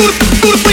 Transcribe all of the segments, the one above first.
Tur, tur,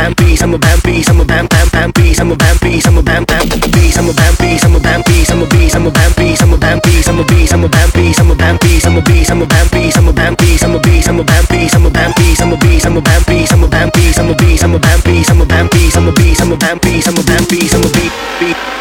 bam bees, I'm a bam bees, I'm a bam bam bam bees, I'm a bam bees, I'm a bam bam bees, I'm a bam bees, I'm a bam bees, I'm a bees, I'm a bam bees, I'm a bam bees, I'm a bees, I'm a bam bees, I'm a bam bees, I'm a bees, I'm a bam bees, I'm a bam bees, I'm a bees, I'm a bam bees, I'm a bam bees, I'm a bees, I'm a bam bees, I'm a bam bees, I'm a bees, I'm a bam bees, I'm a bam bees, I'm a bees, I'm a bam bees, I'm a bam bees, I'm a bam bees, I'm a bees, I'm a bees.